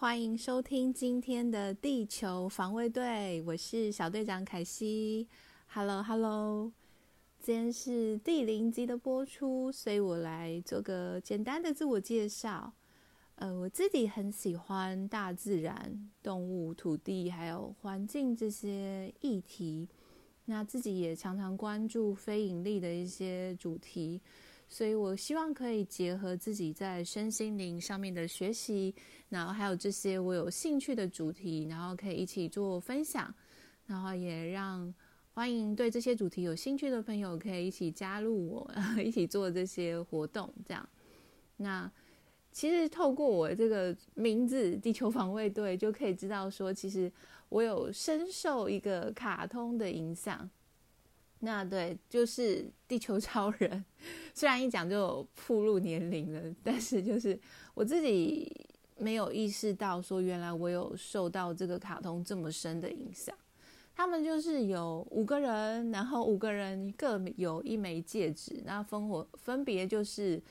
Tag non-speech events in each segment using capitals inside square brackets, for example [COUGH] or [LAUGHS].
欢迎收听今天的地球防卫队，我是小队长凯西。Hello，Hello，今天是第零集的播出，所以我来做个简单的自我介绍。呃，我自己很喜欢大自然、动物、土地还有环境这些议题，那自己也常常关注非盈利的一些主题。所以我希望可以结合自己在身心灵上面的学习，然后还有这些我有兴趣的主题，然后可以一起做分享，然后也让欢迎对这些主题有兴趣的朋友可以一起加入我，[LAUGHS] 一起做这些活动。这样，那其实透过我这个名字“地球防卫队”，就可以知道说，其实我有深受一个卡通的影响。那对，就是地球超人。虽然一讲就暴露年龄了，但是就是我自己没有意识到，说原来我有受到这个卡通这么深的影响。他们就是有五个人，然后五个人各有一枚戒指，那烽火分别就是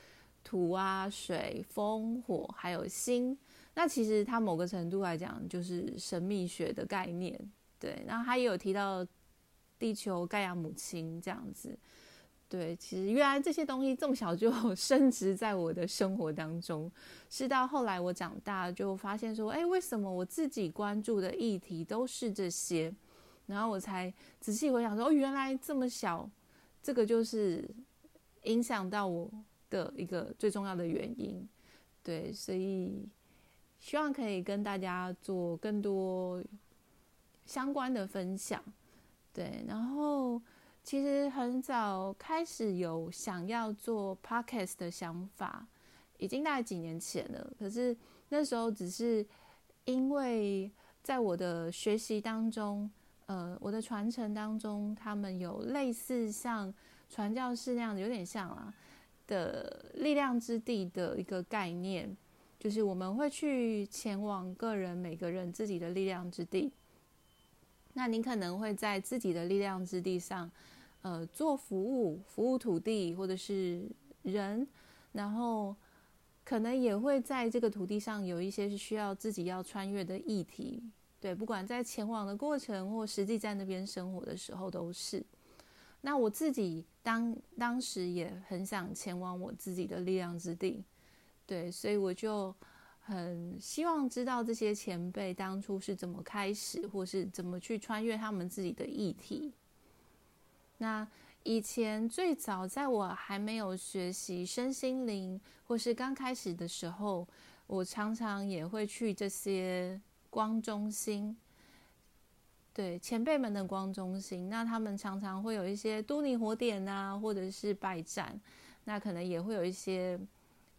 土啊、水、风、火，还有星。那其实它某个程度来讲，就是神秘学的概念。对，然后他也有提到。地球盖亚母亲这样子，对，其实原来这些东西这么小就 [LAUGHS] 升值在我的生活当中，是到后来我长大就发现说，哎，为什么我自己关注的议题都是这些？然后我才仔细回想说，哦，原来这么小，这个就是影响到我的一个最重要的原因。对，所以希望可以跟大家做更多相关的分享。对，然后其实很早开始有想要做 podcast 的想法，已经大概几年前了。可是那时候只是因为在我的学习当中，呃，我的传承当中，他们有类似像传教士那样的，有点像啊的力量之地的一个概念，就是我们会去前往个人每个人自己的力量之地。那您可能会在自己的力量之地上，呃，做服务，服务土地或者是人，然后可能也会在这个土地上有一些是需要自己要穿越的议题，对，不管在前往的过程或实际在那边生活的时候都是。那我自己当当时也很想前往我自己的力量之地，对，所以我就。很希望知道这些前辈当初是怎么开始，或是怎么去穿越他们自己的议题。那以前最早在我还没有学习身心灵，或是刚开始的时候，我常常也会去这些光中心，对前辈们的光中心。那他们常常会有一些都尼火点啊，或者是拜占，那可能也会有一些。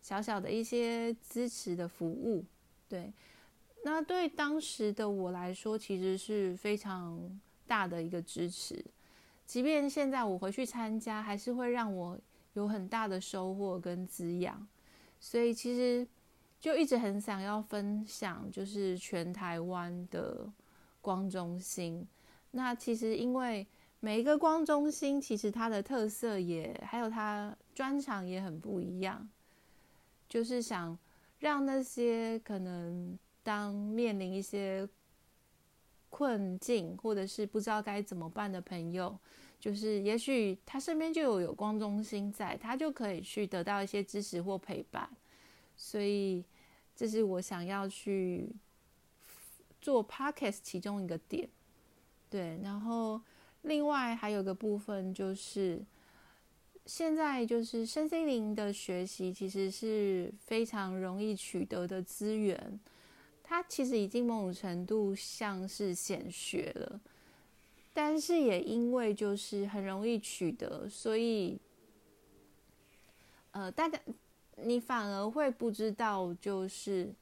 小小的一些支持的服务，对，那对当时的我来说，其实是非常大的一个支持。即便现在我回去参加，还是会让我有很大的收获跟滋养。所以其实就一直很想要分享，就是全台湾的光中心。那其实因为每一个光中心，其实它的特色也还有它专长也很不一样。就是想让那些可能当面临一些困境，或者是不知道该怎么办的朋友，就是也许他身边就有有光中心在，他就可以去得到一些支持或陪伴。所以这是我想要去做 podcast 其中一个点。对，然后另外还有个部分就是。现在就是身心灵的学习，其实是非常容易取得的资源。它其实已经某种程度像是显学了，但是也因为就是很容易取得，所以呃，大家你反而会不知道，就是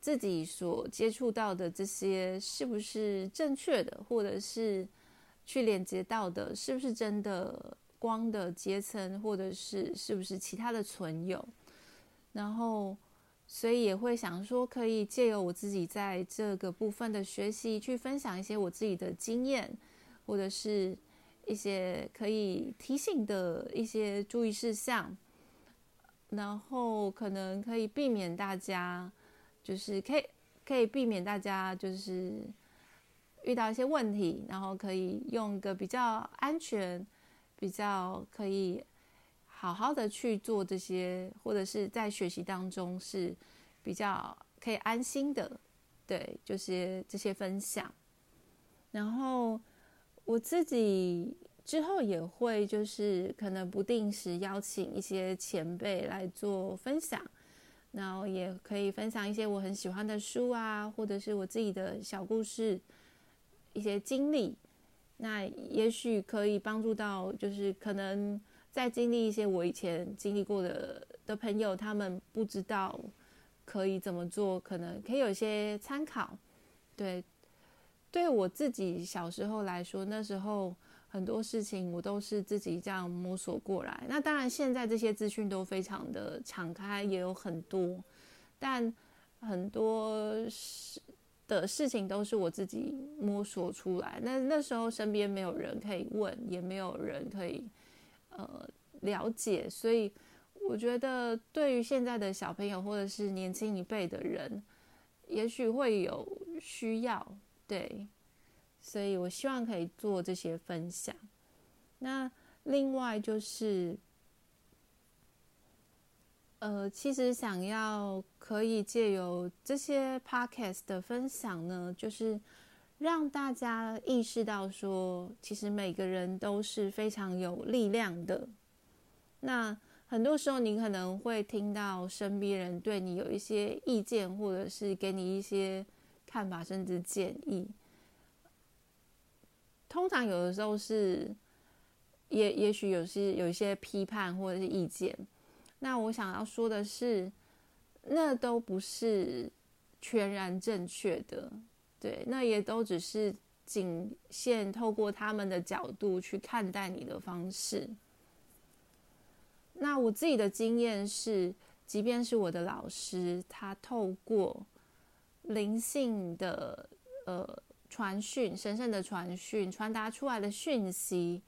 自己所接触到的这些是不是正确的，或者是去连接到的，是不是真的。光的阶层，或者是是不是其他的存有，然后所以也会想说，可以借由我自己在这个部分的学习，去分享一些我自己的经验，或者是一些可以提醒的一些注意事项，然后可能可以避免大家就是可以可以避免大家就是遇到一些问题，然后可以用一个比较安全、比较可以好好的去做这些，或者是在学习当中是比较可以安心的，对，就是这些分享。然后我自己之后也会就是可能不定时邀请一些前辈来做分享。然后也可以分享一些我很喜欢的书啊，或者是我自己的小故事、一些经历。那也许可以帮助到，就是可能在经历一些我以前经历过的的朋友，他们不知道可以怎么做，可能可以有一些参考。对，对我自己小时候来说，那时候。很多事情我都是自己这样摸索过来。那当然，现在这些资讯都非常的敞开，也有很多，但很多事的事情都是我自己摸索出来。那那时候身边没有人可以问，也没有人可以呃了解，所以我觉得对于现在的小朋友或者是年轻一辈的人，也许会有需要，对。所以我希望可以做这些分享。那另外就是，呃，其实想要可以借由这些 podcast 的分享呢，就是让大家意识到说，其实每个人都是非常有力量的。那很多时候，你可能会听到身边人对你有一些意见，或者是给你一些看法，甚至建议。通常有的时候是，也也许有些有一些批判或者是意见。那我想要说的是，那都不是全然正确的，对，那也都只是仅限透过他们的角度去看待你的方式。那我自己的经验是，即便是我的老师，他透过灵性的呃。传讯，神圣的传讯，传达出来的讯息，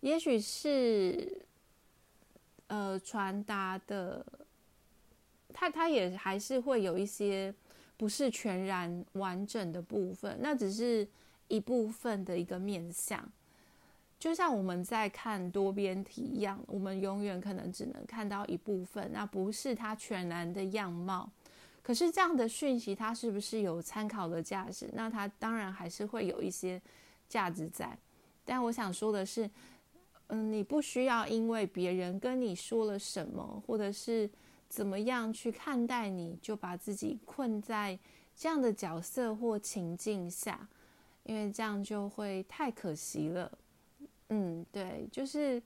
也许是，呃，传达的，他他也还是会有一些不是全然完整的部分，那只是一部分的一个面相，就像我们在看多边体一样，我们永远可能只能看到一部分，那不是它全然的样貌。可是这样的讯息，它是不是有参考的价值？那它当然还是会有一些价值在。但我想说的是，嗯，你不需要因为别人跟你说了什么，或者是怎么样去看待你，就把自己困在这样的角色或情境下，因为这样就会太可惜了。嗯，对，就是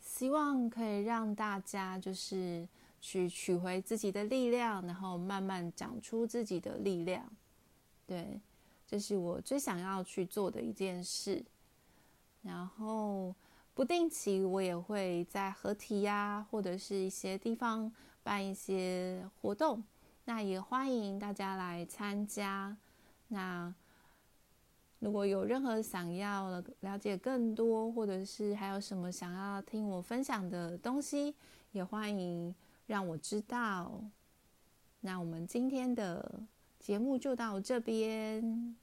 希望可以让大家就是。去取回自己的力量，然后慢慢长出自己的力量。对，这是我最想要去做的一件事。然后不定期我也会在合体呀，或者是一些地方办一些活动，那也欢迎大家来参加。那如果有任何想要了解更多，或者是还有什么想要听我分享的东西，也欢迎。让我知道，那我们今天的节目就到这边。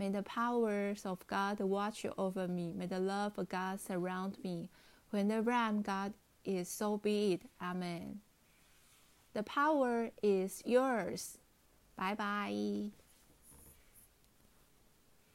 May the powers of God watch over me. May the love of God surround me. Whenever I'm God, is so be it. Amen. The power is yours. Bye bye.